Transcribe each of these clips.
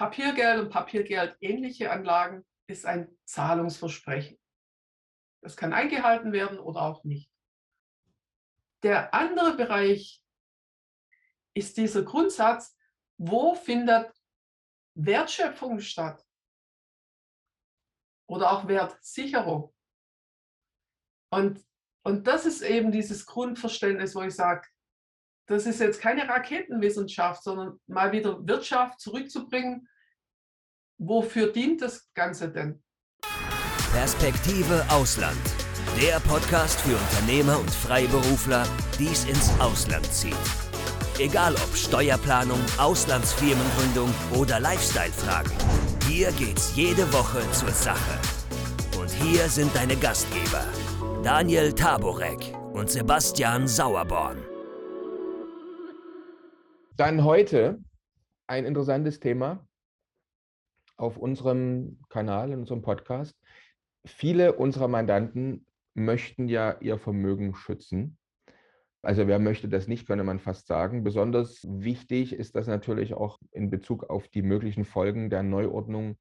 Papiergeld und Papiergeld ähnliche Anlagen ist ein Zahlungsversprechen. Das kann eingehalten werden oder auch nicht. Der andere Bereich ist dieser Grundsatz, wo findet Wertschöpfung statt? Oder auch Wertsicherung. Und, und das ist eben dieses Grundverständnis, wo ich sage, das ist jetzt keine Raketenwissenschaft, sondern mal wieder Wirtschaft zurückzubringen. Wofür dient das Ganze denn? Perspektive Ausland. Der Podcast für Unternehmer und Freiberufler, die es ins Ausland zieht. Egal ob Steuerplanung, Auslandsfirmengründung oder Lifestyle-Fragen. Hier geht's jede Woche zur Sache. Und hier sind deine Gastgeber, Daniel Taborek und Sebastian Sauerborn. Dann heute ein interessantes Thema auf unserem Kanal, in unserem Podcast. Viele unserer Mandanten möchten ja ihr Vermögen schützen. Also wer möchte das nicht, könnte man fast sagen. Besonders wichtig ist das natürlich auch in Bezug auf die möglichen Folgen der Neuordnung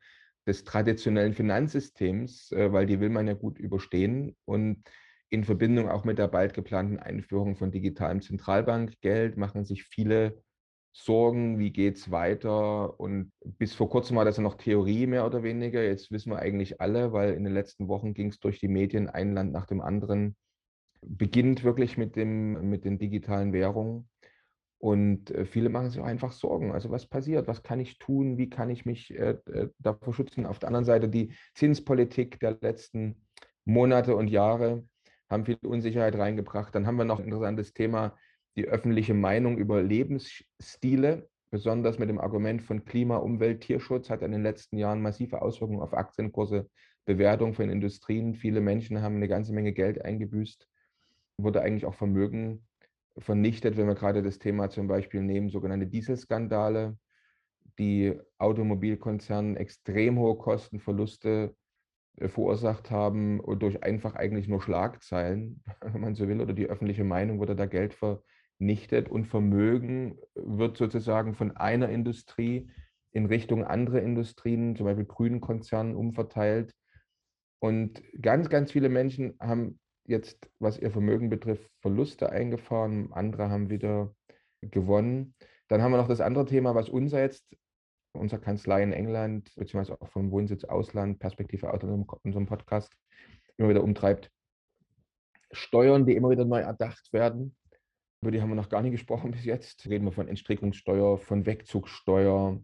des traditionellen Finanzsystems, äh, weil die will man ja gut überstehen. Und in Verbindung auch mit der bald geplanten Einführung von digitalem Zentralbankgeld machen sich viele Sorgen, wie geht es weiter? Und bis vor kurzem war das ja noch Theorie mehr oder weniger. Jetzt wissen wir eigentlich alle, weil in den letzten Wochen ging es durch die Medien, ein Land nach dem anderen beginnt wirklich mit, dem, mit den digitalen Währungen. Und äh, viele machen sich auch einfach Sorgen. Also was passiert? Was kann ich tun? Wie kann ich mich äh, äh, davor schützen? Auf der anderen Seite die Zinspolitik der letzten Monate und Jahre haben viel Unsicherheit reingebracht. Dann haben wir noch ein interessantes Thema, die öffentliche Meinung über Lebensstile, besonders mit dem Argument von Klima, Umwelt, Tierschutz, hat in den letzten Jahren massive Auswirkungen auf Aktienkurse, Bewertung von Industrien. Viele Menschen haben eine ganze Menge Geld eingebüßt, wurde eigentlich auch Vermögen vernichtet, wenn wir gerade das Thema zum Beispiel nehmen, sogenannte Dieselskandale, die Automobilkonzernen extrem hohe Kostenverluste äh, verursacht haben durch einfach eigentlich nur Schlagzeilen, wenn man so will, oder die öffentliche Meinung wurde da Geld ver, vernichtet und Vermögen wird sozusagen von einer Industrie in Richtung andere Industrien, zum Beispiel grünen Konzernen, umverteilt. Und ganz, ganz viele Menschen haben jetzt, was ihr Vermögen betrifft, Verluste eingefahren, andere haben wieder gewonnen. Dann haben wir noch das andere Thema, was uns jetzt, unserer Kanzlei in England, beziehungsweise auch vom Wohnsitz Ausland, Perspektive aus unserem Podcast, immer wieder umtreibt. Steuern, die immer wieder neu erdacht werden über die haben wir noch gar nicht gesprochen bis jetzt. Reden wir von Entstrickungssteuer, von Wegzugsteuer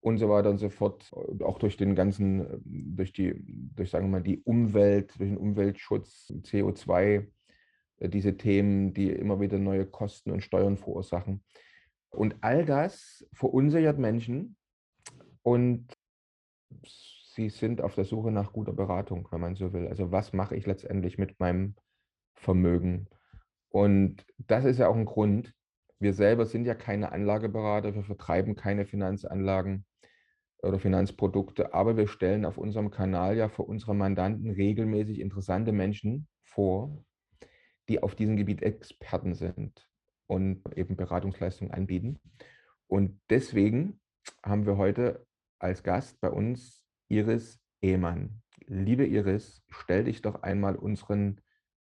und so weiter und so fort. Auch durch den ganzen, durch die, durch sagen wir mal, die Umwelt, durch den Umweltschutz, CO2, äh, diese Themen, die immer wieder neue Kosten und Steuern verursachen. Und all das verunsichert Menschen und sie sind auf der Suche nach guter Beratung, wenn man so will. Also was mache ich letztendlich mit meinem Vermögen? Und das ist ja auch ein Grund. Wir selber sind ja keine Anlageberater, wir vertreiben keine Finanzanlagen oder Finanzprodukte, aber wir stellen auf unserem Kanal ja für unsere Mandanten regelmäßig interessante Menschen vor, die auf diesem Gebiet Experten sind und eben Beratungsleistungen anbieten. Und deswegen haben wir heute als Gast bei uns Iris Ehmann. Liebe Iris, stell dich doch einmal unseren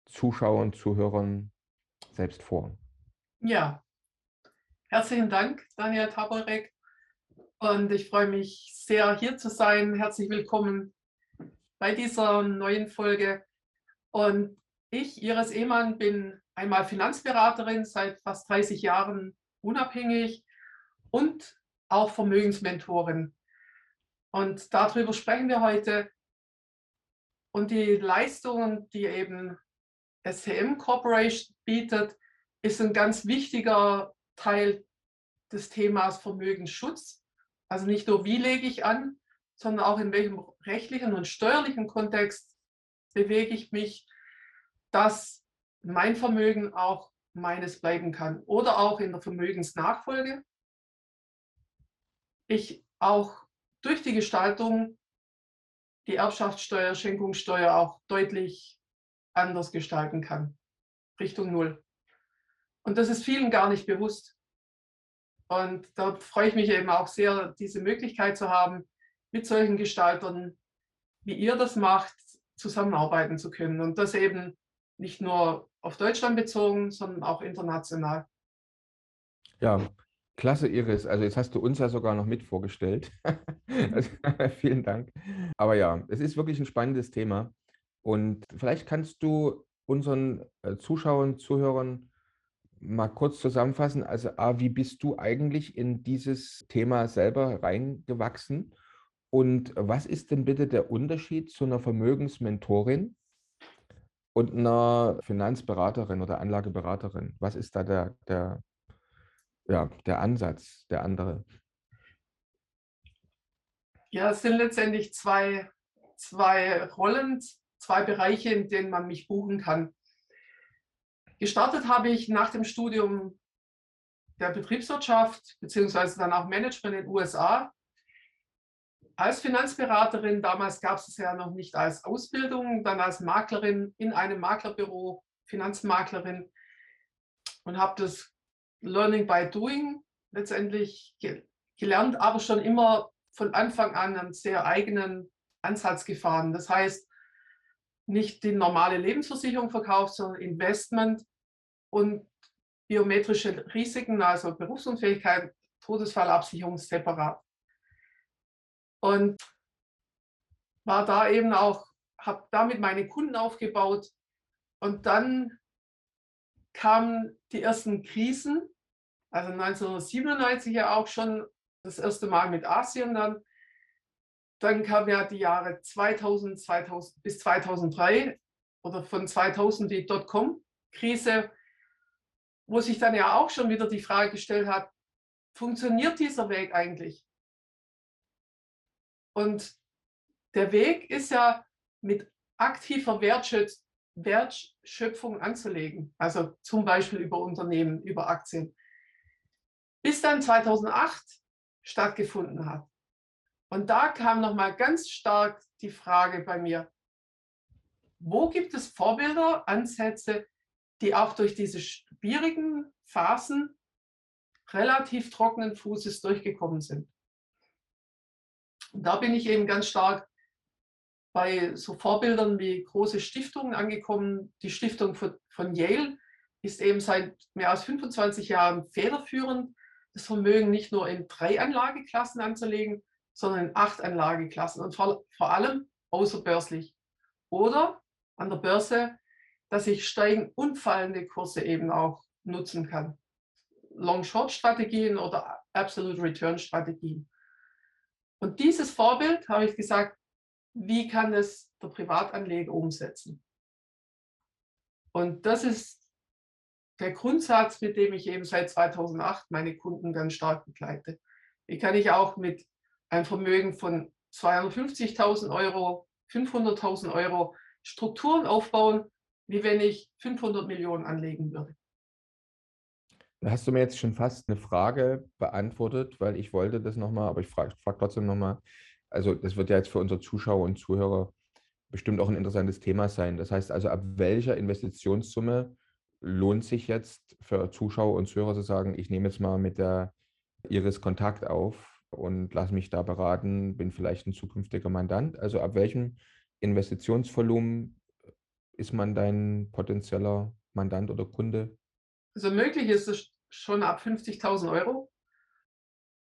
Zuschauern, Zuhörern selbst vor. Ja, herzlichen Dank, Daniel Taborek. Und ich freue mich sehr, hier zu sein. Herzlich willkommen bei dieser neuen Folge. Und ich, Iris Ehmann, bin einmal Finanzberaterin, seit fast 30 Jahren unabhängig und auch Vermögensmentorin. Und darüber sprechen wir heute. Und die Leistungen, die eben STM Corporation bietet, ist ein ganz wichtiger Teil des Themas Vermögensschutz. Also nicht nur, wie lege ich an, sondern auch in welchem rechtlichen und steuerlichen Kontext bewege ich mich, dass mein Vermögen auch meines bleiben kann. Oder auch in der Vermögensnachfolge. Ich auch durch die Gestaltung die Erbschaftssteuer, Schenkungssteuer auch deutlich anders gestalten kann, Richtung Null. Und das ist vielen gar nicht bewusst. Und da freue ich mich eben auch sehr, diese Möglichkeit zu haben, mit solchen Gestaltern, wie ihr das macht, zusammenarbeiten zu können. Und das eben nicht nur auf Deutschland bezogen, sondern auch international. Ja, klasse, Iris. Also jetzt hast du uns ja sogar noch mit vorgestellt. also, vielen Dank. Aber ja, es ist wirklich ein spannendes Thema. Und vielleicht kannst du unseren äh, Zuschauern, Zuhörern mal kurz zusammenfassen. Also, A, wie bist du eigentlich in dieses Thema selber reingewachsen? Und was ist denn bitte der Unterschied zu einer Vermögensmentorin und einer Finanzberaterin oder Anlageberaterin? Was ist da der, der, ja, der Ansatz, der andere? Ja, es sind letztendlich zwei, zwei Rollen, zwei Bereiche, in denen man mich buchen kann. Gestartet habe ich nach dem Studium der Betriebswirtschaft beziehungsweise dann auch Management in den USA als Finanzberaterin. Damals gab es es ja noch nicht als Ausbildung, dann als Maklerin in einem Maklerbüro, Finanzmaklerin und habe das Learning by Doing letztendlich gelernt, aber schon immer von Anfang an einen sehr eigenen Ansatz gefahren. Das heißt, nicht die normale Lebensversicherung verkauft, sondern Investment und biometrische Risiken, also Berufsunfähigkeit, Todesfallabsicherung separat. Und war da eben auch, habe damit meine Kunden aufgebaut. Und dann kamen die ersten Krisen, also 1997 ja auch schon das erste Mal mit Asien dann. Dann kamen ja die Jahre 2000, 2000 bis 2003 oder von 2000 die Dotcom-Krise, wo sich dann ja auch schon wieder die Frage gestellt hat, funktioniert dieser Weg eigentlich? Und der Weg ist ja mit aktiver Wertschöpfung anzulegen, also zum Beispiel über Unternehmen, über Aktien, bis dann 2008 stattgefunden hat. Und da kam nochmal ganz stark die Frage bei mir, wo gibt es Vorbilder, Ansätze, die auch durch diese schwierigen Phasen relativ trockenen Fußes durchgekommen sind? Und da bin ich eben ganz stark bei so Vorbildern wie große Stiftungen angekommen. Die Stiftung von, von Yale ist eben seit mehr als 25 Jahren federführend, das Vermögen nicht nur in drei Anlageklassen anzulegen, sondern in acht Anlageklassen und vor, vor allem außerbörslich. Oder an der Börse, dass ich steigend und fallende Kurse eben auch nutzen kann. Long-Short-Strategien oder Absolute Return-Strategien. Und dieses Vorbild habe ich gesagt, wie kann es der Privatanleger umsetzen? Und das ist der Grundsatz, mit dem ich eben seit 2008 meine Kunden ganz stark begleite. Wie kann ich auch mit einem Vermögen von 250.000 Euro, 500.000 Euro Strukturen aufbauen, wie wenn ich 500 Millionen anlegen würde? Da hast du mir jetzt schon fast eine Frage beantwortet, weil ich wollte das nochmal, aber ich frage frag trotzdem nochmal. Also das wird ja jetzt für unsere Zuschauer und Zuhörer bestimmt auch ein interessantes Thema sein. Das heißt also, ab welcher Investitionssumme lohnt sich jetzt für Zuschauer und Zuhörer zu sagen, ich nehme jetzt mal mit der Iris Kontakt auf und lasse mich da beraten, bin vielleicht ein zukünftiger Mandant. Also ab welchem Investitionsvolumen ist man dein potenzieller Mandant oder Kunde? Also möglich ist es schon ab 50.000 Euro.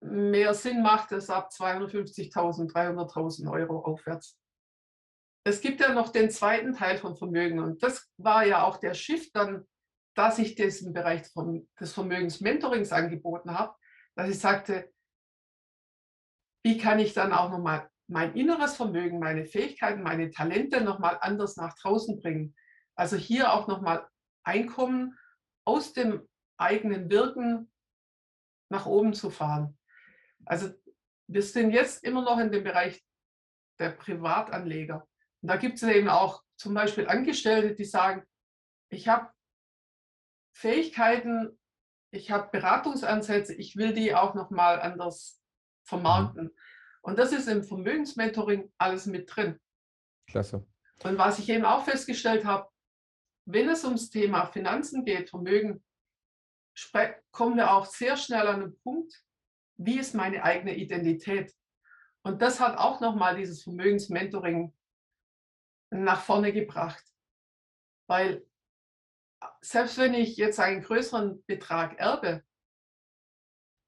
Mehr Sinn macht es ab 250.000, 300.000 Euro aufwärts. Es gibt ja noch den zweiten Teil von Vermögen und das war ja auch der Shift dann, dass ich diesen Bereich des Vermögensmentorings angeboten habe, dass ich sagte, wie kann ich dann auch nochmal mein inneres Vermögen, meine Fähigkeiten, meine Talente nochmal anders nach draußen bringen. Also hier auch nochmal Einkommen aus dem eigenen Wirken nach oben zu fahren. Also wir sind jetzt immer noch in dem Bereich der Privatanleger. Und da gibt es eben auch zum Beispiel Angestellte, die sagen, ich habe Fähigkeiten, ich habe Beratungsansätze, ich will die auch nochmal anders vermarkten. Mhm. Und das ist im Vermögensmentoring alles mit drin. Klasse. Und was ich eben auch festgestellt habe, wenn es ums Thema Finanzen geht, Vermögen, kommen wir auch sehr schnell an den Punkt, wie ist meine eigene Identität? Und das hat auch nochmal dieses Vermögensmentoring nach vorne gebracht. Weil selbst wenn ich jetzt einen größeren Betrag erbe,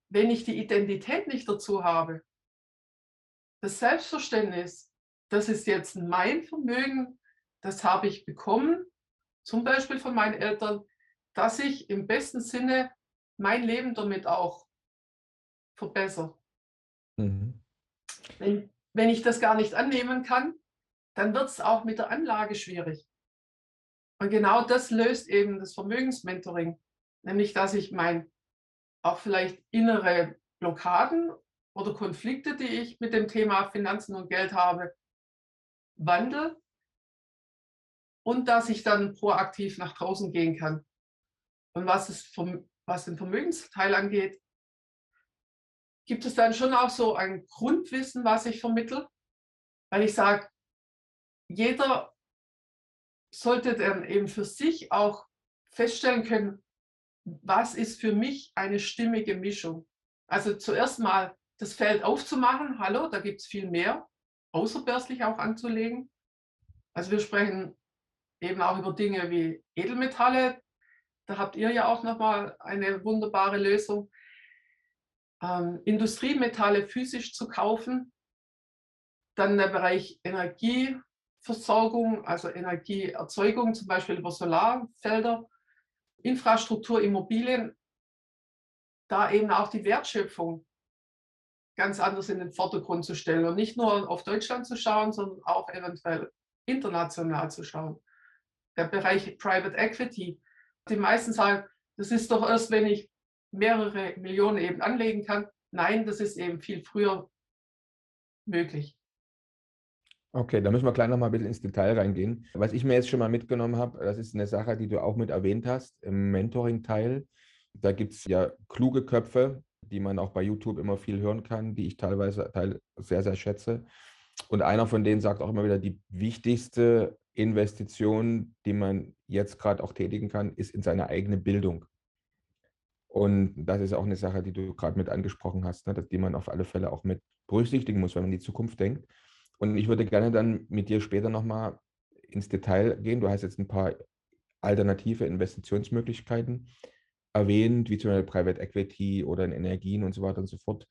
wenn ich die Identität nicht dazu habe, das Selbstverständnis, das ist jetzt mein Vermögen, das habe ich bekommen, zum Beispiel von meinen Eltern, dass ich im besten Sinne mein Leben damit auch verbessere. Mhm. Wenn, wenn ich das gar nicht annehmen kann, dann wird es auch mit der Anlage schwierig. Und genau das löst eben das Vermögensmentoring, nämlich dass ich mein auch vielleicht innere Blockaden oder Konflikte, die ich mit dem Thema Finanzen und Geld habe, wandle und dass ich dann proaktiv nach draußen gehen kann. Und was, es was den Vermögensteil angeht, gibt es dann schon auch so ein Grundwissen, was ich vermittle, weil ich sage, jeder sollte dann eben für sich auch feststellen können, was ist für mich eine stimmige Mischung. Also zuerst mal das Feld aufzumachen, hallo, da gibt es viel mehr, außerbörslich auch anzulegen. Also wir sprechen eben auch über Dinge wie Edelmetalle. Da habt ihr ja auch nochmal eine wunderbare Lösung. Ähm, Industriemetalle physisch zu kaufen. Dann der Bereich Energieversorgung, also Energieerzeugung, zum Beispiel über Solarfelder. Infrastruktur, Immobilien, da eben auch die Wertschöpfung ganz anders in den Vordergrund zu stellen und nicht nur auf Deutschland zu schauen, sondern auch eventuell international zu schauen. Der Bereich Private Equity. Die meisten sagen, das ist doch erst, wenn ich mehrere Millionen eben anlegen kann. Nein, das ist eben viel früher möglich. Okay, da müssen wir gleich noch mal ein bisschen ins Detail reingehen. Was ich mir jetzt schon mal mitgenommen habe, das ist eine Sache, die du auch mit erwähnt hast im Mentoring-Teil. Da gibt es ja kluge Köpfe, die man auch bei YouTube immer viel hören kann, die ich teilweise sehr, sehr schätze. Und einer von denen sagt auch immer wieder, die wichtigste Investition, die man jetzt gerade auch tätigen kann, ist in seine eigene Bildung. Und das ist auch eine Sache, die du gerade mit angesprochen hast, ne, die man auf alle Fälle auch mit berücksichtigen muss, wenn man in die Zukunft denkt. Und ich würde gerne dann mit dir später nochmal ins Detail gehen. Du hast jetzt ein paar alternative Investitionsmöglichkeiten erwähnt, wie zum Beispiel Private Equity oder in Energien und so weiter und so fort.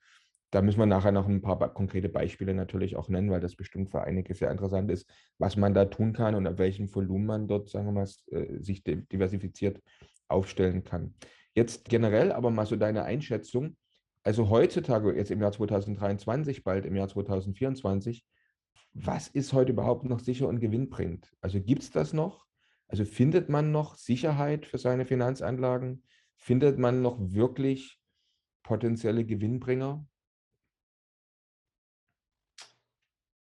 Da müssen wir nachher noch ein paar konkrete Beispiele natürlich auch nennen, weil das bestimmt für einige sehr interessant ist, was man da tun kann und auf welchem Volumen man dort, sagen wir mal, äh, sich diversifiziert aufstellen kann. Jetzt generell aber mal so deine Einschätzung. Also heutzutage, jetzt im Jahr 2023, bald im Jahr 2024, was ist heute überhaupt noch sicher und gewinnbringend? Also gibt es das noch? Also findet man noch Sicherheit für seine Finanzanlagen? Findet man noch wirklich potenzielle Gewinnbringer?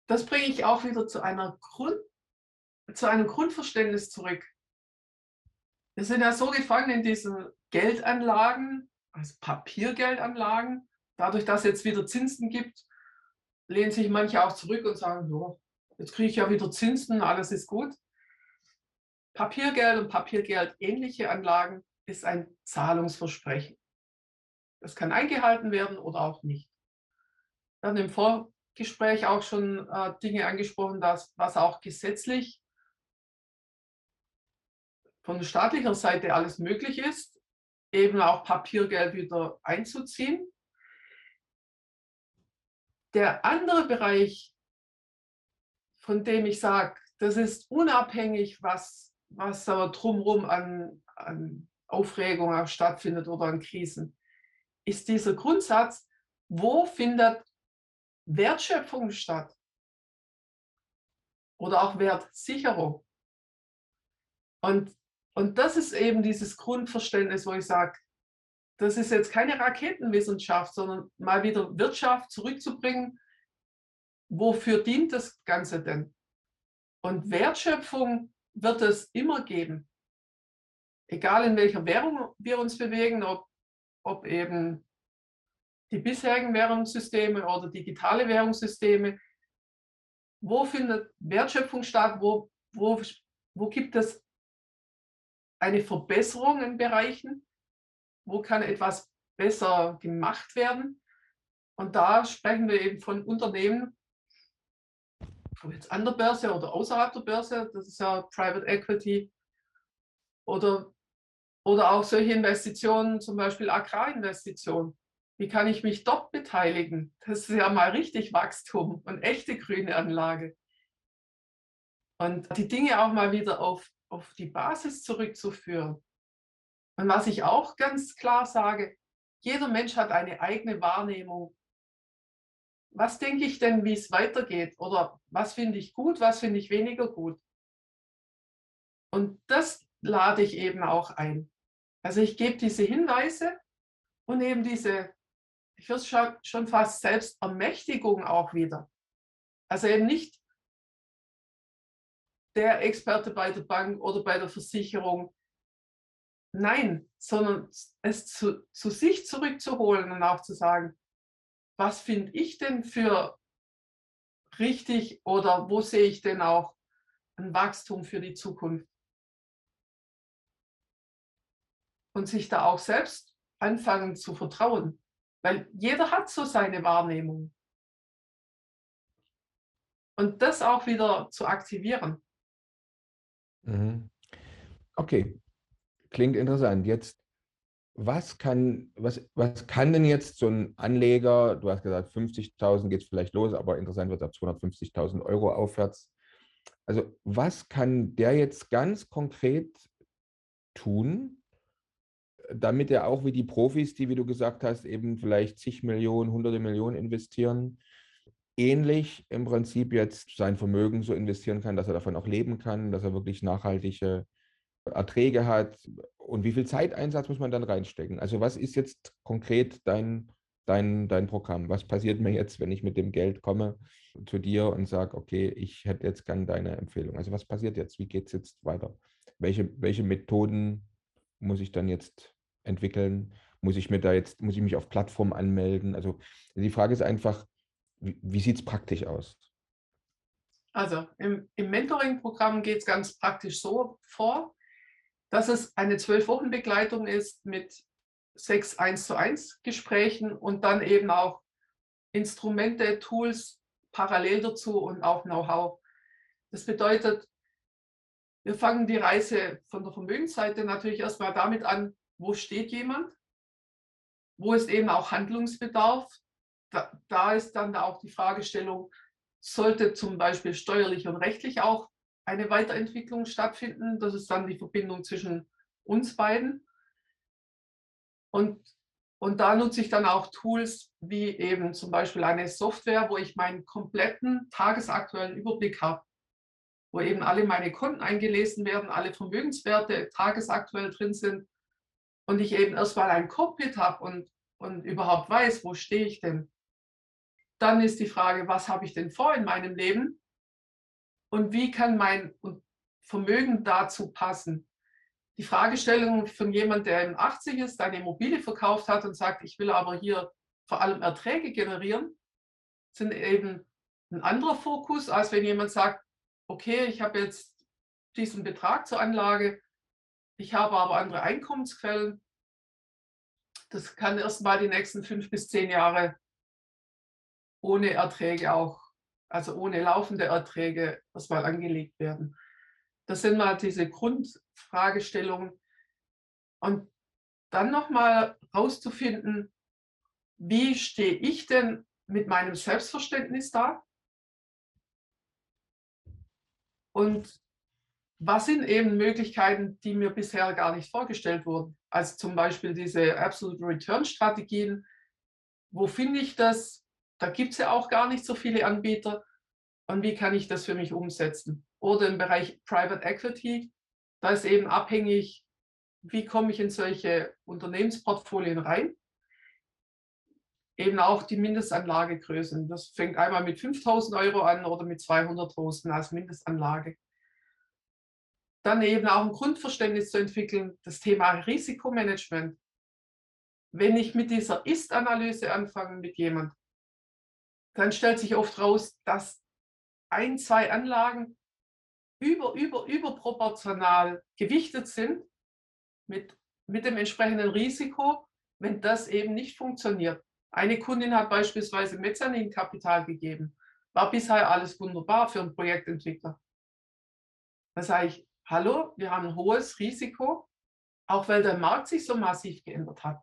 Das bringe ich auch wieder zu, einer Grund, zu einem Grundverständnis zurück. Wir sind ja so gefangen in diesen Geldanlagen, also Papiergeldanlagen, dadurch, dass es jetzt wieder Zinsen gibt, lehnen sich manche auch zurück und sagen, so, jetzt kriege ich ja wieder Zinsen, alles ist gut. Papiergeld und Papiergeld ähnliche Anlagen ist ein Zahlungsversprechen. Das kann eingehalten werden oder auch nicht. Wir haben im Vorgespräch auch schon äh, Dinge angesprochen, dass, was auch gesetzlich von staatlicher Seite alles möglich ist, eben auch Papiergeld wieder einzuziehen. Der andere Bereich, von dem ich sage, das ist unabhängig, was, was da drumherum an, an Aufregung stattfindet oder an Krisen, ist dieser Grundsatz, wo findet Wertschöpfung statt? Oder auch Wertsicherung. Und, und das ist eben dieses Grundverständnis, wo ich sage, das ist jetzt keine Raketenwissenschaft, sondern mal wieder Wirtschaft zurückzubringen. Wofür dient das Ganze denn? Und Wertschöpfung wird es immer geben. Egal in welcher Währung wir uns bewegen, ob, ob eben die bisherigen Währungssysteme oder digitale Währungssysteme. Wo findet Wertschöpfung statt? Wo, wo, wo gibt es eine Verbesserung in Bereichen? Wo kann etwas besser gemacht werden. Und da sprechen wir eben von Unternehmen, jetzt an der Börse oder außerhalb der Börse, das ist ja Private Equity oder, oder auch solche Investitionen, zum Beispiel Agrarinvestitionen. Wie kann ich mich dort beteiligen? Das ist ja mal richtig Wachstum und echte grüne Anlage. Und die Dinge auch mal wieder auf, auf die Basis zurückzuführen. Und was ich auch ganz klar sage, jeder Mensch hat eine eigene Wahrnehmung. Was denke ich denn, wie es weitergeht? Oder was finde ich gut, was finde ich weniger gut? Und das lade ich eben auch ein. Also ich gebe diese Hinweise und eben diese, ich würde schon, schon fast Selbstermächtigung auch wieder. Also eben nicht der Experte bei der Bank oder bei der Versicherung. Nein, sondern es zu, zu sich zurückzuholen und auch zu sagen, was finde ich denn für richtig oder wo sehe ich denn auch ein Wachstum für die Zukunft? Und sich da auch selbst anfangen zu vertrauen, weil jeder hat so seine Wahrnehmung. Und das auch wieder zu aktivieren. Mhm. Okay, klingt interessant. Jetzt, was kann, was, was kann denn jetzt so ein Anleger, du hast gesagt, 50.000 geht es vielleicht los, aber interessant wird ab 250.000 Euro aufwärts. Also was kann der jetzt ganz konkret tun, damit er auch wie die Profis, die, wie du gesagt hast, eben vielleicht zig Millionen, hunderte Millionen investieren, ähnlich im Prinzip jetzt sein Vermögen so investieren kann, dass er davon auch leben kann, dass er wirklich nachhaltige Erträge hat und wie viel Zeiteinsatz muss man dann reinstecken? Also was ist jetzt konkret dein, dein, dein Programm? Was passiert mir jetzt, wenn ich mit dem Geld komme zu dir und sage, okay, ich hätte jetzt gern deine Empfehlung? Also was passiert jetzt? Wie geht es jetzt weiter? Welche, welche Methoden muss ich dann jetzt entwickeln? Muss ich mir da jetzt, muss ich mich auf Plattformen anmelden? Also die Frage ist einfach, wie, wie sieht es praktisch aus? Also im, im Mentoring-Programm geht es ganz praktisch so vor, dass es eine zwölf Wochen Begleitung ist mit sechs 1 zu 1 Gesprächen und dann eben auch Instrumente, Tools parallel dazu und auch Know-how. Das bedeutet, wir fangen die Reise von der Vermögensseite natürlich erstmal damit an, wo steht jemand, wo ist eben auch Handlungsbedarf, da, da ist dann auch die Fragestellung, sollte zum Beispiel steuerlich und rechtlich auch eine Weiterentwicklung stattfinden. Das ist dann die Verbindung zwischen uns beiden. Und, und da nutze ich dann auch Tools wie eben zum Beispiel eine Software, wo ich meinen kompletten tagesaktuellen Überblick habe, wo eben alle meine Konten eingelesen werden, alle Vermögenswerte tagesaktuell drin sind und ich eben erstmal ein Cockpit habe und, und überhaupt weiß, wo stehe ich denn. Dann ist die Frage, was habe ich denn vor in meinem Leben und wie kann mein Vermögen dazu passen? Die Fragestellung von jemand, der im 80 ist, eine Immobilie verkauft hat und sagt, ich will aber hier vor allem Erträge generieren, sind eben ein anderer Fokus, als wenn jemand sagt, okay, ich habe jetzt diesen Betrag zur Anlage, ich habe aber andere Einkommensquellen. Das kann erst mal die nächsten fünf bis zehn Jahre ohne Erträge auch, also ohne laufende Erträge erstmal angelegt werden. Das sind mal diese Grundfragestellungen. Und dann nochmal rauszufinden, wie stehe ich denn mit meinem Selbstverständnis da? Und was sind eben Möglichkeiten, die mir bisher gar nicht vorgestellt wurden? Also zum Beispiel diese Absolute Return Strategien. Wo finde ich das? Da gibt es ja auch gar nicht so viele Anbieter. Und wie kann ich das für mich umsetzen? Oder im Bereich Private Equity, da ist eben abhängig, wie komme ich in solche Unternehmensportfolien rein? Eben auch die Mindestanlagegrößen. Das fängt einmal mit 5000 Euro an oder mit 200.000 als Mindestanlage. Dann eben auch ein Grundverständnis zu entwickeln, das Thema Risikomanagement. Wenn ich mit dieser Ist-Analyse anfange mit jemandem, dann stellt sich oft raus, dass ein, zwei Anlagen über, über, überproportional gewichtet sind mit mit dem entsprechenden Risiko, wenn das eben nicht funktioniert. Eine Kundin hat beispielsweise Mezzaninkapital gegeben. War bisher alles wunderbar für einen Projektentwickler. Da sage ich, hallo, wir haben ein hohes Risiko, auch weil der Markt sich so massiv geändert hat.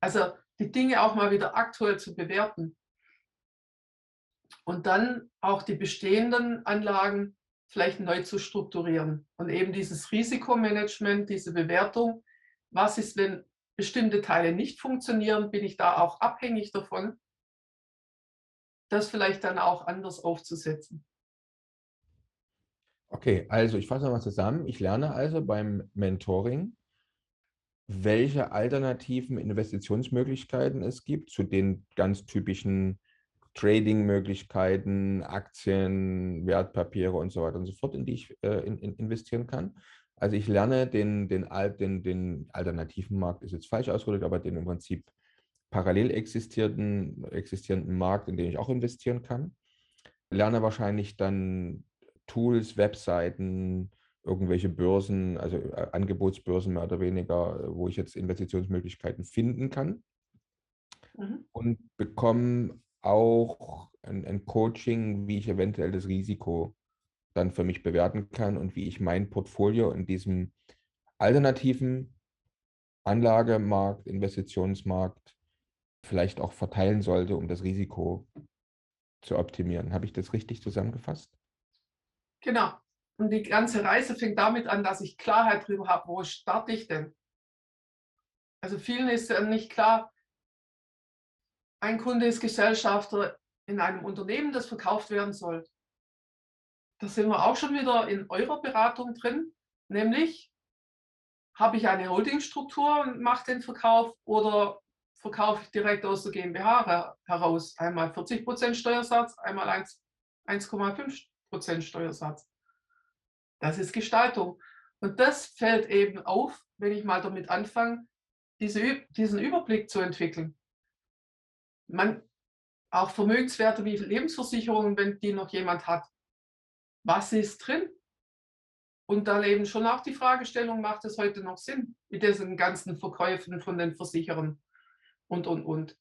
Also die Dinge auch mal wieder aktuell zu bewerten. Und dann auch die bestehenden Anlagen vielleicht neu zu strukturieren. Und eben dieses Risikomanagement, diese Bewertung, was ist, wenn bestimmte Teile nicht funktionieren, bin ich da auch abhängig davon, das vielleicht dann auch anders aufzusetzen. Okay, also ich fasse nochmal zusammen. Ich lerne also beim Mentoring, welche alternativen Investitionsmöglichkeiten es gibt zu den ganz typischen Trading-Möglichkeiten, Aktien, Wertpapiere und so weiter und so fort, in die ich äh, in, in investieren kann. Also ich lerne den, den, den, den alternativen Markt, ist jetzt falsch ausgedrückt, aber den im Prinzip parallel existierenden, existierenden Markt, in den ich auch investieren kann. Lerne wahrscheinlich dann Tools, Webseiten, irgendwelche Börsen, also äh, Angebotsbörsen mehr oder weniger, wo ich jetzt Investitionsmöglichkeiten finden kann. Mhm. Und bekomme auch ein, ein, Coaching, wie ich eventuell das Risiko dann für mich bewerten kann und wie ich mein Portfolio in diesem alternativen Anlagemarkt, Investitionsmarkt vielleicht auch verteilen sollte, um das Risiko zu optimieren. Habe ich das richtig zusammengefasst? Genau. Und die ganze Reise fängt damit an, dass ich Klarheit darüber habe, wo starte ich denn? Also vielen ist nicht klar, ein Kunde ist Gesellschafter in einem Unternehmen, das verkauft werden soll. Da sind wir auch schon wieder in eurer Beratung drin, nämlich habe ich eine Holdingstruktur und mache den Verkauf oder verkaufe ich direkt aus der GmbH heraus. Einmal 40% Steuersatz, einmal 1,5% Steuersatz. Das ist Gestaltung. Und das fällt eben auf, wenn ich mal damit anfange, diese, diesen Überblick zu entwickeln. Man, auch Vermögenswerte wie Lebensversicherungen, wenn die noch jemand hat. Was ist drin? Und dann eben schon auch die Fragestellung, macht es heute noch Sinn mit diesen ganzen Verkäufen von den Versicherern und, und, und.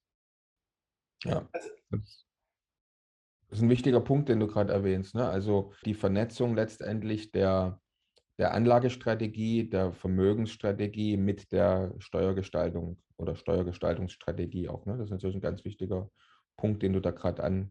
Ja, also das ist ein wichtiger Punkt, den du gerade erwähnst. Ne? Also die Vernetzung letztendlich der, der Anlagestrategie, der Vermögensstrategie mit der Steuergestaltung oder Steuergestaltungsstrategie auch. Ne? Das ist natürlich ein ganz wichtiger Punkt, den du da gerade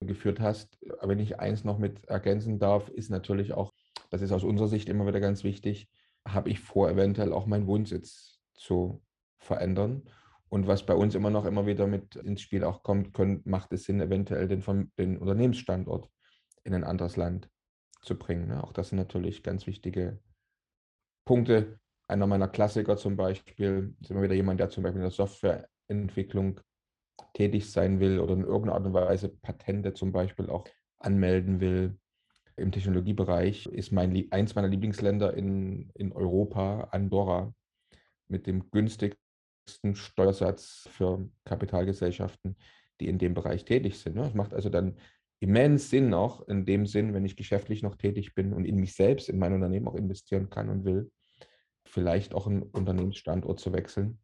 angeführt hast. Aber wenn ich eins noch mit ergänzen darf, ist natürlich auch, das ist aus unserer Sicht immer wieder ganz wichtig, habe ich vor, eventuell auch meinen Wohnsitz zu verändern. Und was bei uns immer noch immer wieder mit ins Spiel auch kommt, können, macht es Sinn, eventuell den, den Unternehmensstandort in ein anderes Land zu bringen. Ne? Auch das sind natürlich ganz wichtige Punkte, einer meiner Klassiker zum Beispiel ist immer wieder jemand, der zum Beispiel in der Softwareentwicklung tätig sein will oder in irgendeiner Art und Weise Patente zum Beispiel auch anmelden will. Im Technologiebereich ist mein, eins meiner Lieblingsländer in, in Europa Andorra mit dem günstigsten Steuersatz für Kapitalgesellschaften, die in dem Bereich tätig sind. Es macht also dann immens Sinn auch in dem Sinn, wenn ich geschäftlich noch tätig bin und in mich selbst, in mein Unternehmen auch investieren kann und will, vielleicht auch einen Unternehmensstandort zu wechseln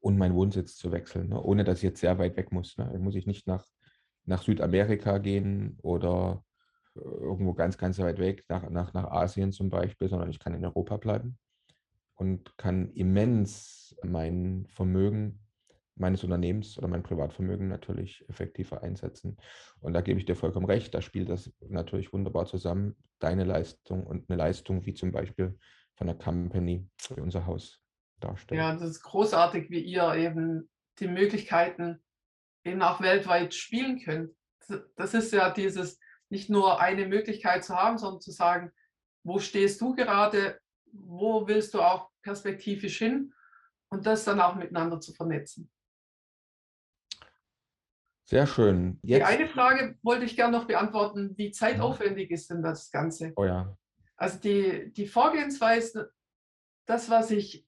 und meinen Wohnsitz zu wechseln, ne? ohne dass ich jetzt sehr weit weg muss. Ne? Muss ich nicht nach, nach Südamerika gehen oder äh, irgendwo ganz, ganz weit weg, nach, nach, nach Asien zum Beispiel, sondern ich kann in Europa bleiben und kann immens mein Vermögen meines Unternehmens oder mein Privatvermögen natürlich effektiver einsetzen. Und da gebe ich dir vollkommen recht, da spielt das natürlich wunderbar zusammen, deine Leistung und eine Leistung wie zum Beispiel von der Company wie unser Haus darstellt. Ja, das ist großartig, wie ihr eben die Möglichkeiten eben auch weltweit spielen könnt. Das ist ja dieses, nicht nur eine Möglichkeit zu haben, sondern zu sagen, wo stehst du gerade, wo willst du auch perspektivisch hin und das dann auch miteinander zu vernetzen. Sehr schön. Jetzt, die eine Frage wollte ich gerne noch beantworten. Wie zeitaufwendig ist denn das Ganze? Oh ja. Also die, die Vorgehensweise, das, was ich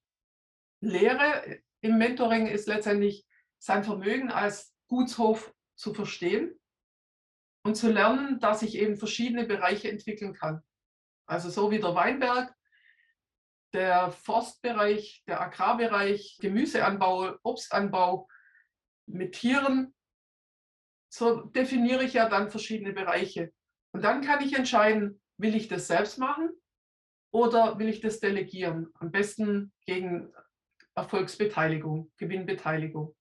lehre im Mentoring, ist letztendlich sein Vermögen als Gutshof zu verstehen und zu lernen, dass ich eben verschiedene Bereiche entwickeln kann. Also so wie der Weinberg, der Forstbereich, der Agrarbereich, Gemüseanbau, Obstanbau mit Tieren, so definiere ich ja dann verschiedene Bereiche. Und dann kann ich entscheiden, will ich das selbst machen oder will ich das delegieren? Am besten gegen Erfolgsbeteiligung, Gewinnbeteiligung.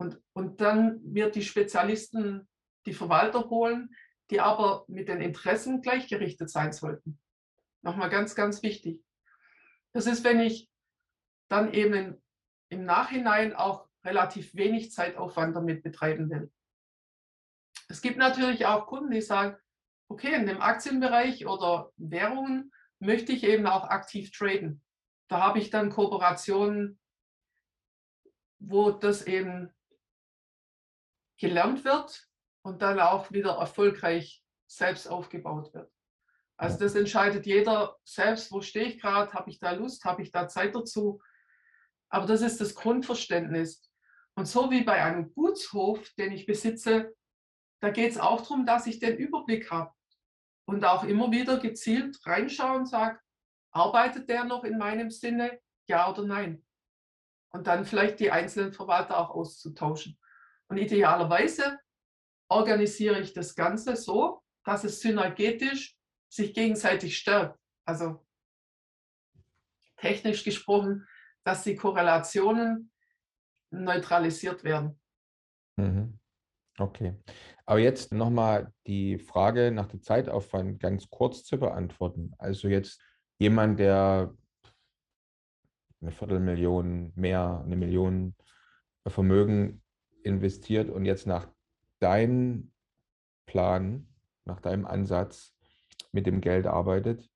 Und, und dann wird die Spezialisten die Verwalter holen, die aber mit den Interessen gleichgerichtet sein sollten. Nochmal ganz, ganz wichtig. Das ist, wenn ich dann eben im Nachhinein auch relativ wenig Zeitaufwand damit betreiben will. Es gibt natürlich auch Kunden, die sagen, okay, in dem Aktienbereich oder Währungen möchte ich eben auch aktiv traden. Da habe ich dann Kooperationen, wo das eben gelernt wird und dann auch wieder erfolgreich selbst aufgebaut wird. Also das entscheidet jeder selbst, wo stehe ich gerade, habe ich da Lust, habe ich da Zeit dazu. Aber das ist das Grundverständnis. Und so wie bei einem Gutshof, den ich besitze, da geht es auch darum, dass ich den Überblick habe und auch immer wieder gezielt reinschaue und sage, arbeitet der noch in meinem Sinne, ja oder nein? Und dann vielleicht die einzelnen Verwalter auch auszutauschen. Und idealerweise organisiere ich das Ganze so, dass es synergetisch sich gegenseitig stärkt. Also technisch gesprochen, dass die Korrelationen neutralisiert werden. Mhm. Okay. Aber jetzt nochmal die Frage nach dem Zeitaufwand ganz kurz zu beantworten. Also jetzt jemand, der eine Viertelmillion mehr, eine Million Vermögen investiert und jetzt nach deinem Plan, nach deinem Ansatz mit dem Geld arbeitet,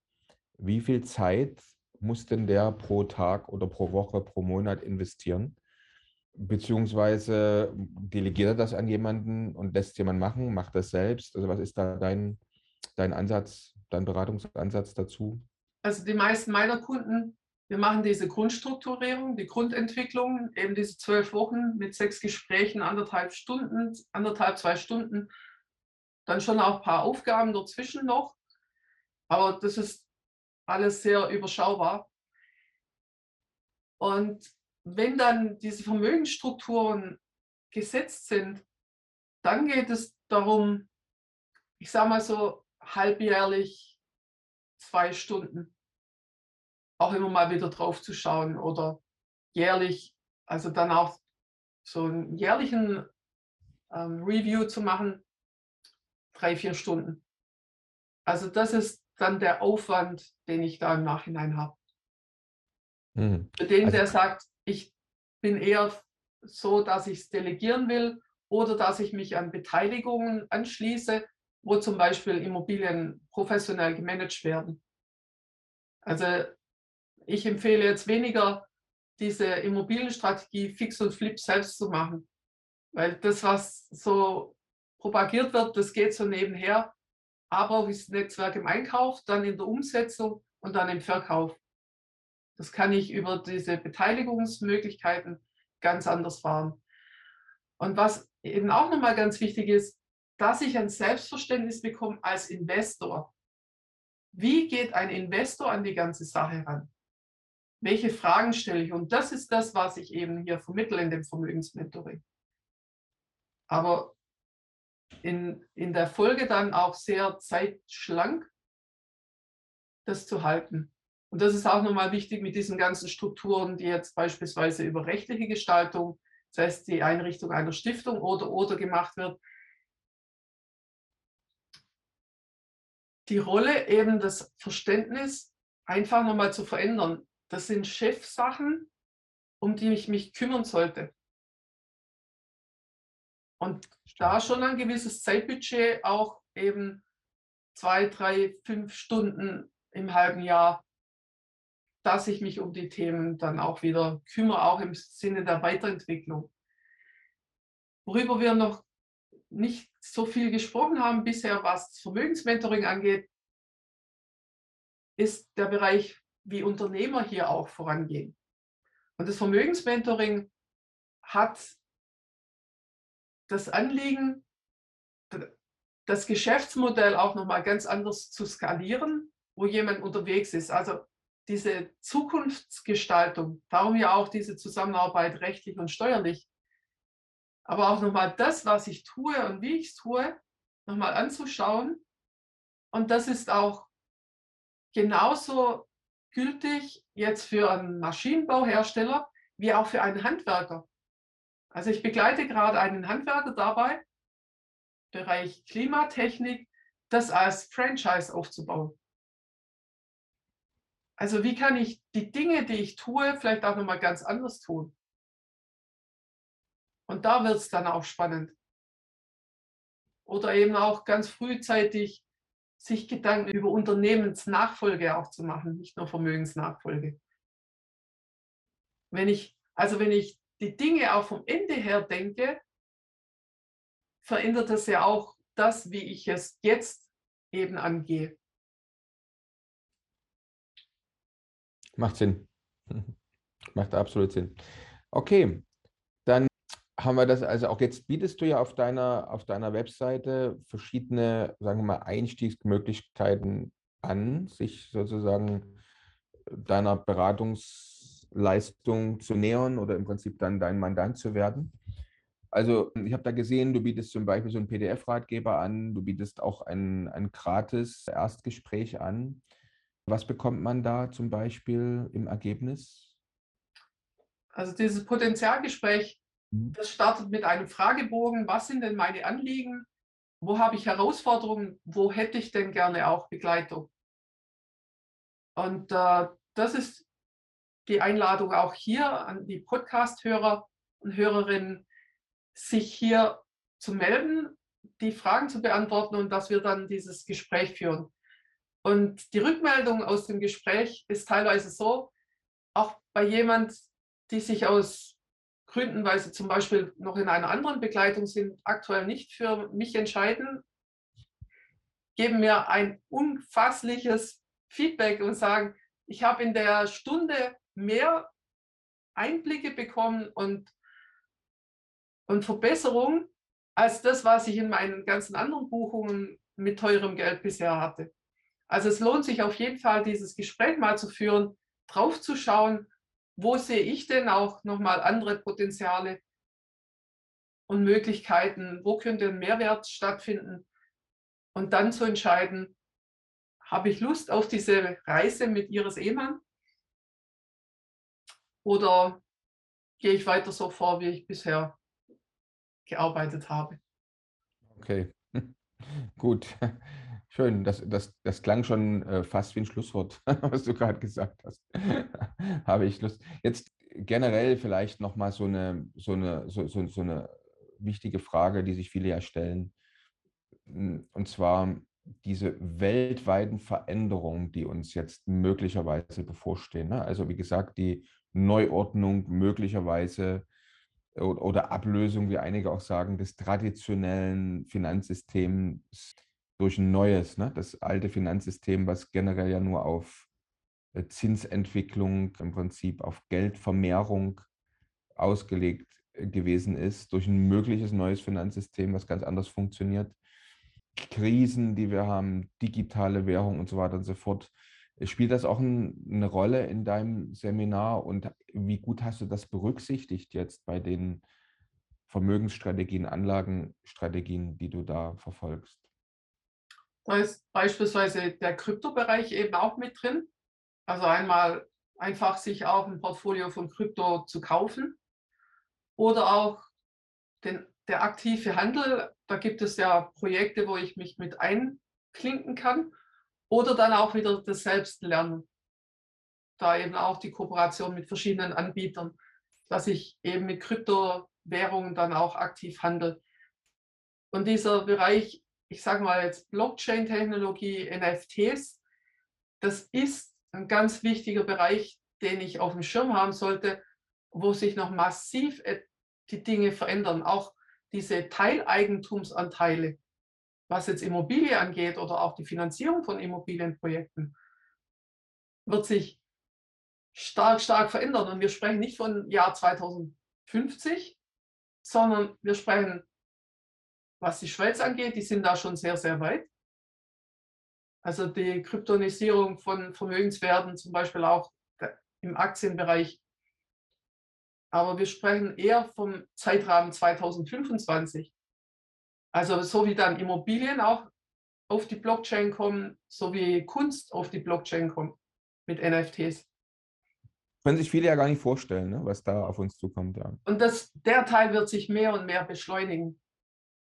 wie viel Zeit muss denn der pro Tag oder pro Woche, pro Monat investieren? Beziehungsweise delegiert er das an jemanden und lässt jemand machen, macht das selbst? Also was ist da dein, dein Ansatz, dein Beratungsansatz dazu? Also die meisten meiner Kunden, wir machen diese Grundstrukturierung, die Grundentwicklung, eben diese zwölf Wochen mit sechs Gesprächen, anderthalb Stunden, anderthalb, zwei Stunden, dann schon auch ein paar Aufgaben dazwischen noch. Aber das ist alles sehr überschaubar. Und wenn dann diese Vermögensstrukturen gesetzt sind, dann geht es darum, ich sage mal so halbjährlich zwei Stunden auch immer mal wieder drauf zu schauen oder jährlich, also dann auch so einen jährlichen ähm, Review zu machen, drei, vier Stunden. Also das ist dann der Aufwand, den ich da im Nachhinein habe. Mhm. Für den, also, der sagt, ich bin eher so, dass ich es delegieren will oder dass ich mich an Beteiligungen anschließe, wo zum Beispiel Immobilien professionell gemanagt werden. Also ich empfehle jetzt weniger, diese Immobilienstrategie fix und flip selbst zu machen, weil das, was so propagiert wird, das geht so nebenher. Aber das Netzwerk im Einkauf, dann in der Umsetzung und dann im Verkauf. Das kann ich über diese Beteiligungsmöglichkeiten ganz anders fahren. Und was eben auch nochmal ganz wichtig ist, dass ich ein Selbstverständnis bekomme als Investor. Wie geht ein Investor an die ganze Sache ran? Welche Fragen stelle ich? Und das ist das, was ich eben hier vermittle in dem Vermögensmentoring. Aber in, in der Folge dann auch sehr zeitschlank, das zu halten. Und das ist auch nochmal wichtig mit diesen ganzen Strukturen, die jetzt beispielsweise über rechtliche Gestaltung, das heißt die Einrichtung einer Stiftung oder oder gemacht wird. Die Rolle eben das Verständnis einfach nochmal zu verändern. Das sind Chefsachen, um die ich mich kümmern sollte. Und da schon ein gewisses Zeitbudget, auch eben zwei, drei, fünf Stunden im halben Jahr dass ich mich um die Themen dann auch wieder kümmere, auch im Sinne der Weiterentwicklung. Worüber wir noch nicht so viel gesprochen haben bisher, was Vermögensmentoring angeht, ist der Bereich, wie Unternehmer hier auch vorangehen. Und das Vermögensmentoring hat das Anliegen, das Geschäftsmodell auch nochmal ganz anders zu skalieren, wo jemand unterwegs ist. Also diese Zukunftsgestaltung, darum ja auch diese Zusammenarbeit rechtlich und steuerlich, aber auch nochmal das, was ich tue und wie ich es tue, nochmal anzuschauen. Und das ist auch genauso gültig jetzt für einen Maschinenbauhersteller wie auch für einen Handwerker. Also ich begleite gerade einen Handwerker dabei, Bereich Klimatechnik, das als Franchise aufzubauen. Also wie kann ich die Dinge, die ich tue, vielleicht auch nochmal ganz anders tun? Und da wird es dann auch spannend. Oder eben auch ganz frühzeitig sich Gedanken über Unternehmensnachfolge auch zu machen, nicht nur Vermögensnachfolge. Wenn ich, also wenn ich die Dinge auch vom Ende her denke, verändert das ja auch das, wie ich es jetzt eben angehe. Macht Sinn. Macht absolut Sinn. Okay, dann haben wir das, also auch jetzt bietest du ja auf deiner, auf deiner Webseite verschiedene, sagen wir mal, Einstiegsmöglichkeiten an, sich sozusagen deiner Beratungsleistung zu nähern oder im Prinzip dann dein Mandant zu werden. Also ich habe da gesehen, du bietest zum Beispiel so einen PDF-Ratgeber an, du bietest auch ein, ein gratis Erstgespräch an. Was bekommt man da zum Beispiel im Ergebnis? Also dieses Potenzialgespräch, Mhm. das startet mit einem Fragebogen. Was sind denn meine Anliegen? Wo habe ich Herausforderungen? Wo hätte ich denn gerne auch Begleitung? Und äh, das ist die Einladung auch hier an die Podcast-Hörer und Hörerinnen, sich hier zu melden, die Fragen zu beantworten und dass wir dann dieses Gespräch führen. Und die Rückmeldung aus dem Gespräch ist teilweise so, auch bei jemand, die sich aus Gründen, weil sie zum Beispiel noch in einer anderen Begleitung sind, aktuell nicht für mich entscheiden, geben mir ein unfassliches Feedback und sagen, ich habe in der Stunde mehr Einblicke bekommen und, und Verbesserungen als das, was ich in meinen ganzen anderen Buchungen mit teurem Geld bisher hatte. Also es lohnt sich auf jeden Fall, dieses Gespräch mal zu führen, drauf zu schauen, wo sehe ich denn auch nochmal andere Potenziale und Möglichkeiten, wo könnte ein Mehrwert stattfinden und dann zu entscheiden, habe ich Lust auf diese Reise mit Ihres Ehemann oder gehe ich weiter so vor, wie ich bisher gearbeitet habe. Okay, gut. Schön, das, das, das klang schon äh, fast wie ein Schlusswort, was du gerade gesagt hast. Habe ich Lust. Jetzt generell vielleicht nochmal so eine, so, eine, so, so, so eine wichtige Frage, die sich viele ja stellen. Hm, und zwar diese weltweiten Veränderungen, die uns jetzt möglicherweise bevorstehen. Ne? Also wie gesagt, die Neuordnung möglicherweise oder Ablösung, wie einige auch sagen, des traditionellen Finanzsystems durch ein neues. Ne? Das alte Finanzsystem, was generell ja nur auf äh, Zinsentwicklung, im Prinzip auf Geldvermehrung ausgelegt äh, gewesen ist, durch ein mögliches neues Finanzsystem, was ganz anders funktioniert. Krisen, die wir haben, digitale Währung und so weiter und so fort. Spielt das auch ein, eine Rolle in deinem Seminar und wie gut hast du das berücksichtigt jetzt bei den Vermögensstrategien, Anlagenstrategien, die du da verfolgst? Da ist beispielsweise der Kryptobereich eben auch mit drin. Also einmal einfach sich auch ein Portfolio von Krypto zu kaufen oder auch den, der aktive Handel. Da gibt es ja Projekte, wo ich mich mit einklinken kann oder dann auch wieder das Selbstlernen. Da eben auch die Kooperation mit verschiedenen Anbietern, dass ich eben mit Kryptowährungen dann auch aktiv handle. Und dieser Bereich ich sage mal jetzt Blockchain-Technologie, NFTs, das ist ein ganz wichtiger Bereich, den ich auf dem Schirm haben sollte, wo sich noch massiv die Dinge verändern. Auch diese Teileigentumsanteile, was jetzt Immobilie angeht oder auch die Finanzierung von Immobilienprojekten, wird sich stark, stark verändern. Und wir sprechen nicht von Jahr 2050, sondern wir sprechen was die Schweiz angeht, die sind da schon sehr, sehr weit. Also die Kryptonisierung von Vermögenswerten, zum Beispiel auch im Aktienbereich. Aber wir sprechen eher vom Zeitrahmen 2025. Also so wie dann Immobilien auch auf die Blockchain kommen, so wie Kunst auf die Blockchain kommt mit NFTs. Können sich viele ja gar nicht vorstellen, ne, was da auf uns zukommt. Ja. Und das, der Teil wird sich mehr und mehr beschleunigen.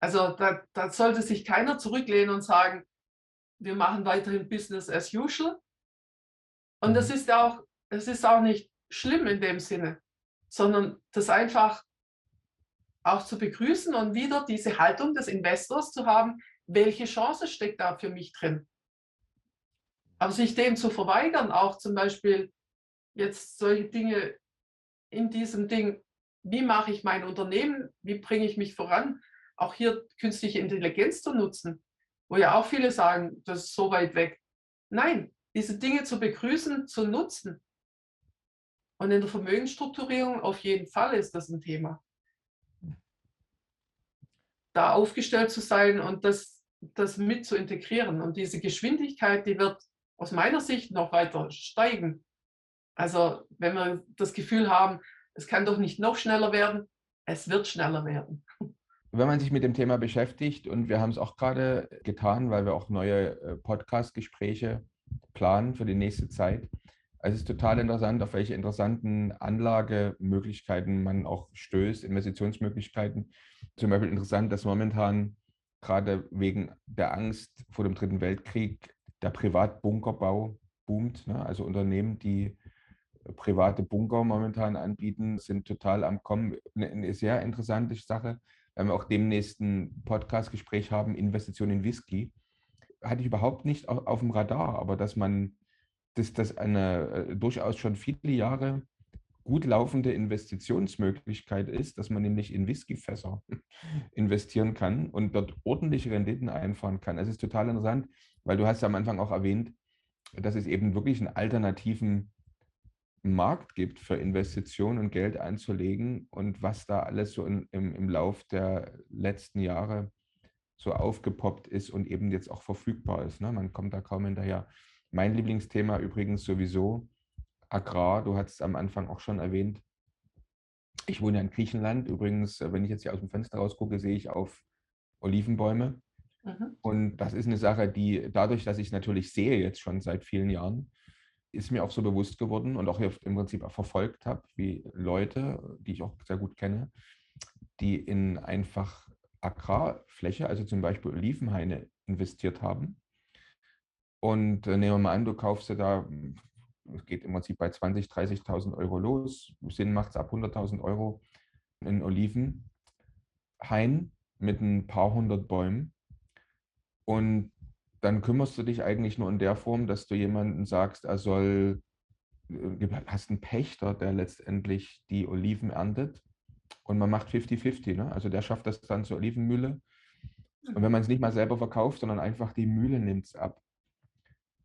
Also da, da sollte sich keiner zurücklehnen und sagen, wir machen weiterhin Business as usual. Und mhm. das ist auch, das ist auch nicht schlimm in dem Sinne, sondern das einfach auch zu begrüßen und wieder diese Haltung des Investors zu haben, welche Chance steckt da für mich drin. Aber sich dem zu verweigern, auch zum Beispiel jetzt solche Dinge in diesem Ding, wie mache ich mein Unternehmen, wie bringe ich mich voran, auch hier künstliche Intelligenz zu nutzen, wo ja auch viele sagen, das ist so weit weg. Nein, diese Dinge zu begrüßen, zu nutzen. Und in der Vermögensstrukturierung auf jeden Fall ist das ein Thema. Da aufgestellt zu sein und das, das mit zu integrieren. Und diese Geschwindigkeit, die wird aus meiner Sicht noch weiter steigen. Also wenn wir das Gefühl haben, es kann doch nicht noch schneller werden, es wird schneller werden wenn man sich mit dem Thema beschäftigt, und wir haben es auch gerade getan, weil wir auch neue äh, Podcast-Gespräche planen für die nächste Zeit. Also es ist total interessant, auf welche interessanten Anlagemöglichkeiten man auch stößt, Investitionsmöglichkeiten. Zum Beispiel interessant, dass momentan gerade wegen der Angst vor dem Dritten Weltkrieg der Privatbunkerbau boomt. Ne? Also Unternehmen, die private Bunker momentan anbieten, sind total am Kommen. Eine sehr interessante Sache weil wir auch demnächst ein Podcast-Gespräch haben, Investition in Whisky, hatte ich überhaupt nicht auf, dem Radar, aber dass man, dass das eine äh, durchaus schon viele Jahre gut laufende Investitionsmöglichkeit ist, dass man nämlich in Whiskyfässer investieren kann und dort ordentliche Renditen einfahren kann. Es ist total interessant, weil du hast ja am Anfang auch erwähnt, dass es eben wirklich einen alternativen Markt gibt für Investitionen und Geld einzulegen und was da alles so in, im, im Lauf der letzten Jahre so aufgepoppt ist und eben jetzt auch verfügbar ist. Ne? Man kommt da kaum hinterher. Mein Lieblingsthema übrigens sowieso Agrar. Du hattest am Anfang auch schon erwähnt. Ich wohne ja in Griechenland. Übrigens, wenn ich jetzt hier aus dem Fenster rausgucke, sehe ich auf Olivenbäume. Mhm. Und das ist eine Sache, die dadurch, dass ich natürlich sehe jetzt schon seit vielen Jahren, ist mir auch so bewusst geworden und auch im Prinzip auch verfolgt habe, wie Leute, die ich auch sehr gut kenne, die in einfach Agrarfläche, also zum Beispiel Olivenhaine, investiert haben. Und äh, nehmen wir mal an, du kaufst dir da, es geht im Prinzip bei 20.000, 30.000 Euro los. Sinn macht es ab 100.000 Euro in Olivenhain mit ein paar hundert Bäumen. Und dann kümmerst du dich eigentlich nur in der Form, dass du jemanden sagst, er soll, äh, hast einen Pächter, der letztendlich die Oliven erntet und man macht 50-50. Ne? Also der schafft das dann zur Olivenmühle. Und wenn man es nicht mal selber verkauft, sondern einfach die Mühle nimmt es ab,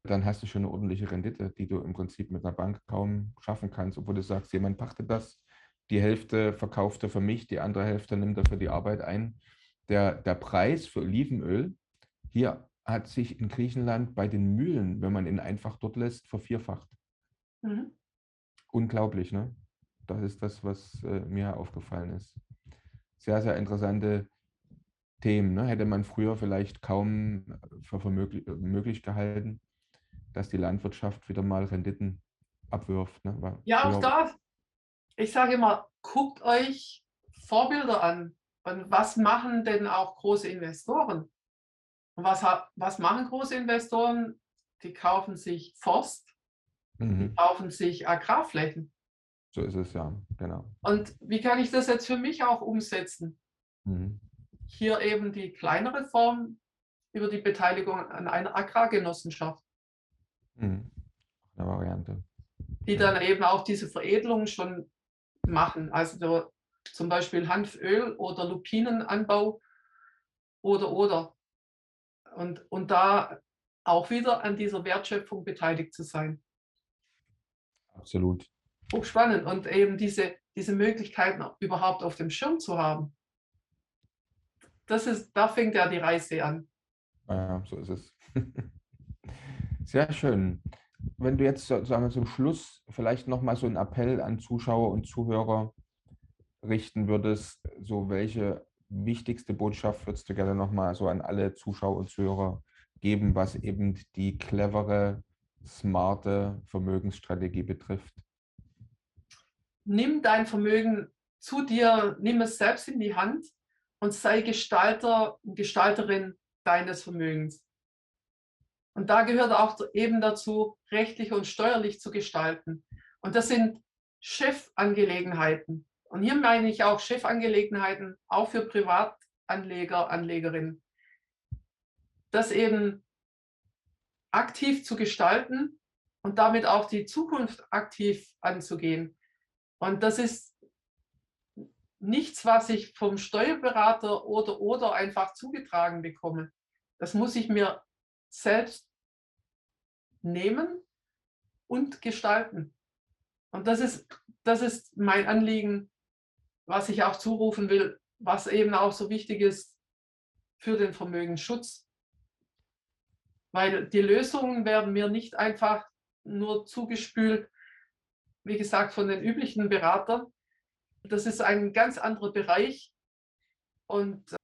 dann hast du schon eine ordentliche Rendite, die du im Prinzip mit einer Bank kaum schaffen kannst, obwohl du sagst, jemand pachtet das, die Hälfte verkauft er für mich, die andere Hälfte nimmt er für die Arbeit ein. Der, der Preis für Olivenöl hier hat sich in Griechenland bei den Mühlen, wenn man ihn einfach dort lässt, vervierfacht. Mhm. Unglaublich, ne? Das ist das, was äh, mir aufgefallen ist. Sehr, sehr interessante Themen. Ne? Hätte man früher vielleicht kaum äh, für, möglich, äh, möglich, gehalten, dass die Landwirtschaft wieder mal Renditen abwirft. Ne? ja, auch da. Ich sage immer, guckt euch Vorbilder an. Und was machen denn auch große Investoren? Und was, was machen große Investoren? Die kaufen sich Forst, mhm. die kaufen sich Agrarflächen. So ist es ja, genau. Und wie kann ich das jetzt für mich auch umsetzen? Mhm. Hier eben die kleinere Form über die Beteiligung an einer Agrargenossenschaft. Mhm. Eine Variante. Die dann eben auch diese Veredelung schon machen. Also der, zum Beispiel Hanföl oder Lupinenanbau oder oder und, und da auch wieder an dieser Wertschöpfung beteiligt zu sein. Absolut. Hochspannend und eben diese, diese Möglichkeiten überhaupt auf dem Schirm zu haben. Das ist, da fängt ja die Reise an. Ja, so ist es. Sehr schön. Wenn du jetzt sagen wir, zum Schluss vielleicht nochmal so einen Appell an Zuschauer und Zuhörer richten würdest, so welche wichtigste Botschaft würdest du gerne nochmal so an alle Zuschauer und Zuhörer geben, was eben die clevere, smarte Vermögensstrategie betrifft? Nimm dein Vermögen zu dir, nimm es selbst in die Hand und sei Gestalter und Gestalterin deines Vermögens. Und da gehört auch eben dazu, rechtlich und steuerlich zu gestalten. Und das sind Chefangelegenheiten. Und hier meine ich auch Chefangelegenheiten, auch für Privatanleger, Anlegerinnen. Das eben aktiv zu gestalten und damit auch die Zukunft aktiv anzugehen. Und das ist nichts, was ich vom Steuerberater oder, oder einfach zugetragen bekomme. Das muss ich mir selbst nehmen und gestalten. Und das ist, das ist mein Anliegen, was ich auch zurufen will, was eben auch so wichtig ist für den Vermögensschutz. Weil die Lösungen werden mir nicht einfach nur zugespült, wie gesagt, von den üblichen Beratern. Das ist ein ganz anderer Bereich. Und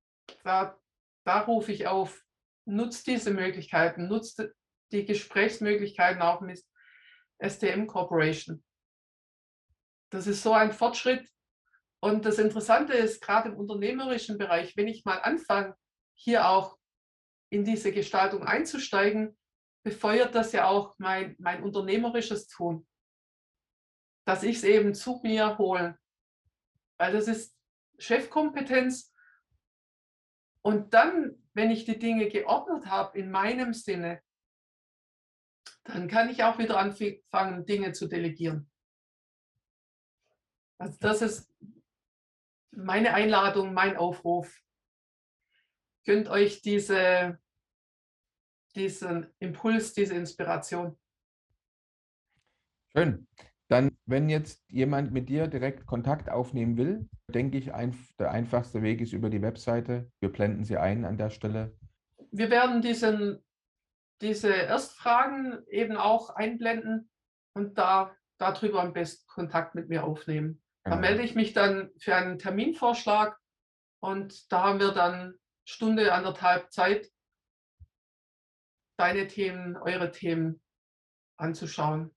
da, da rufe ich auf, nutzt diese Möglichkeiten, nutzt die Gesprächsmöglichkeiten auch mit STM Corporation. Das ist so ein Fortschritt. Und das Interessante ist, gerade im unternehmerischen Bereich, wenn ich mal anfange, hier auch in diese Gestaltung einzusteigen, befeuert das ja auch mein, mein unternehmerisches Tun. Dass ich es eben zu mir hole. Weil das ist Chefkompetenz. Und dann, wenn ich die Dinge geordnet habe in meinem Sinne, dann kann ich auch wieder anfangen, Dinge zu delegieren. Also das ist meine Einladung, mein Aufruf. Könnt euch diese, diesen Impuls, diese Inspiration. Schön. Dann, wenn jetzt jemand mit dir direkt Kontakt aufnehmen will, denke ich, ein, der einfachste Weg ist über die Webseite. Wir blenden sie ein an der Stelle. Wir werden diesen diese Erstfragen eben auch einblenden und da darüber am besten Kontakt mit mir aufnehmen. Da genau. melde ich mich dann für einen Terminvorschlag und da haben wir dann Stunde, anderthalb Zeit, deine Themen, eure Themen anzuschauen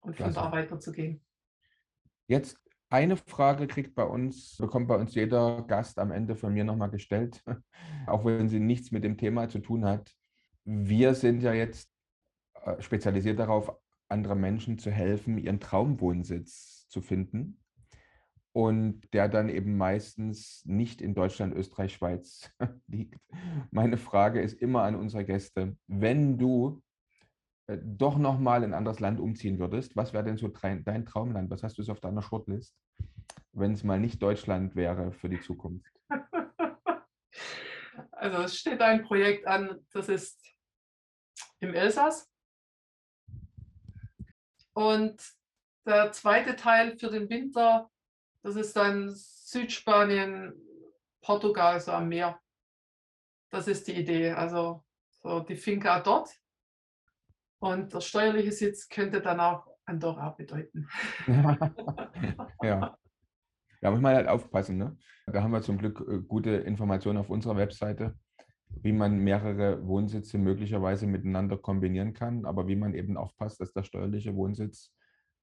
und Klasse. von da weiterzugehen. Jetzt eine Frage kriegt bei uns, bekommt bei uns jeder Gast am Ende von mir nochmal gestellt, auch wenn sie nichts mit dem Thema zu tun hat wir sind ja jetzt äh, spezialisiert darauf, anderen Menschen zu helfen, ihren Traumwohnsitz zu finden. Und der dann eben meistens nicht in Deutschland, Österreich, Schweiz liegt. Meine Frage ist immer an unsere Gäste, wenn du äh, doch nochmal in ein anderes Land umziehen würdest, was wäre denn so dein Traumland? Was hast du so auf deiner Shortlist, wenn es mal nicht Deutschland wäre für die Zukunft? Also es steht ein Projekt an, das ist im Elsass. Und der zweite Teil für den Winter, das ist dann Südspanien, Portugal, so am Meer. Das ist die Idee. Also so die Finca dort. Und der steuerliche Sitz könnte dann auch Andorra bedeuten. ja. Ja, muss man halt aufpassen. Ne? Da haben wir zum Glück äh, gute Informationen auf unserer Webseite wie man mehrere Wohnsitze möglicherweise miteinander kombinieren kann, aber wie man eben aufpasst, dass der steuerliche Wohnsitz,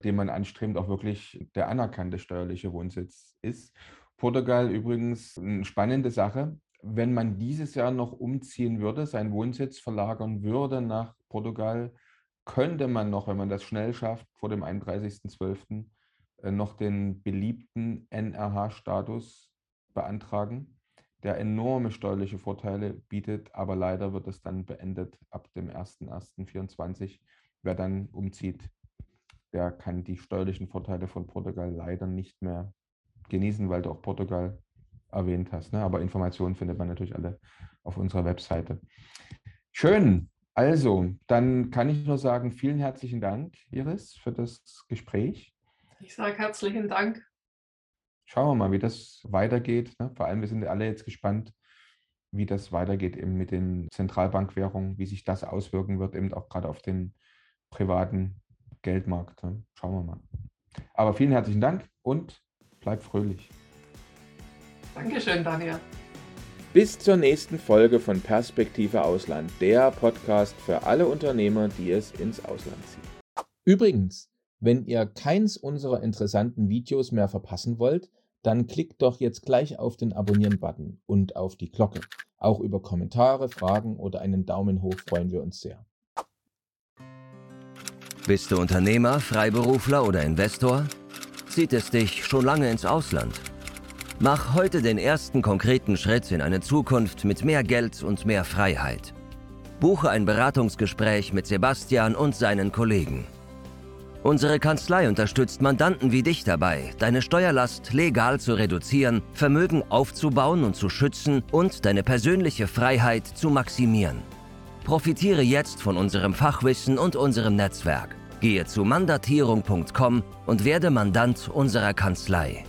den man anstrebt, auch wirklich der anerkannte steuerliche Wohnsitz ist. Portugal übrigens eine spannende Sache. Wenn man dieses Jahr noch umziehen würde, seinen Wohnsitz verlagern würde nach Portugal, könnte man noch, wenn man das schnell schafft, vor dem 31.12. Äh, noch den beliebten NRH-Status beantragen der enorme steuerliche Vorteile bietet, aber leider wird es dann beendet ab dem 01.01.2024. Wer dann umzieht, der kann die steuerlichen Vorteile von Portugal leider nicht mehr genießen, weil du auch Portugal erwähnt hast. Ne? Aber Informationen findet man natürlich alle auf unserer Webseite. Schön. Also, dann kann ich nur sagen, vielen herzlichen Dank, Iris, für das Gespräch. Ich sage herzlichen Dank schauen wir mal, wie das weitergeht. Ne? Vor allem, wir sind alle jetzt gespannt, wie das weitergeht eben mit den Zentralbankwährungen, wie sich das auswirken wird, eben auch gerade auf den privaten Geldmarkt. Schauen wir mal. Aber vielen herzlichen Dank und bleib fröhlich. Dankeschön, Daniel. Bis zur nächsten Folge von Perspektive Ausland, der Podcast für alle Unternehmer, die es ins Ausland ziehen. Übrigens, wenn ihr keins unserer interessanten Videos mehr verpassen wollt, dann klickt doch jetzt gleich auf den Abonnieren-Button und auf die Glocke. Auch über Kommentare, Fragen oder einen Daumen hoch freuen wir uns sehr. Bist du Unternehmer, Freiberufler oder Investor? Zieht es dich schon lange ins Ausland? Mach heute den ersten konkreten Schritt in eine Zukunft mit mehr Geld und mehr Freiheit. Buche ein Beratungsgespräch mit Sebastian und seinen Kollegen. Unsere Kanzlei unterstützt Mandanten wie dich dabei, deine Steuerlast legal zu reduzieren, Vermögen aufzubauen und zu schützen und deine persönliche Freiheit zu maximieren. Profitiere jetzt von unserem Fachwissen und unserem Netzwerk. Gehe zu mandatierung.com und werde Mandant unserer Kanzlei.